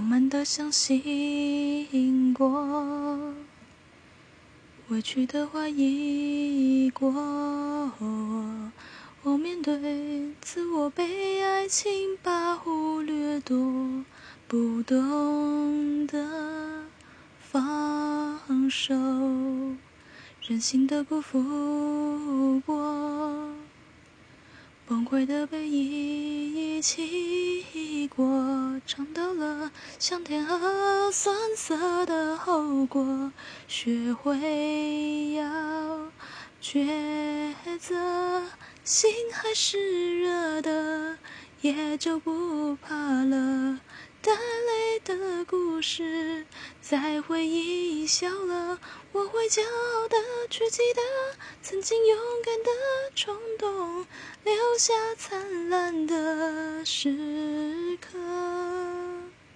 浪漫的相信过，委屈的怀疑过。我面对自我被爱情把忽略夺，不懂得放手，任性的辜负过。崩溃的背影一起过，尝到了香甜和酸涩的后果，学会要抉择，心还是热的，也就不怕了。带泪的故事，在回忆笑了，我会骄傲的去记得曾经勇敢的冲动，留下灿烂的时。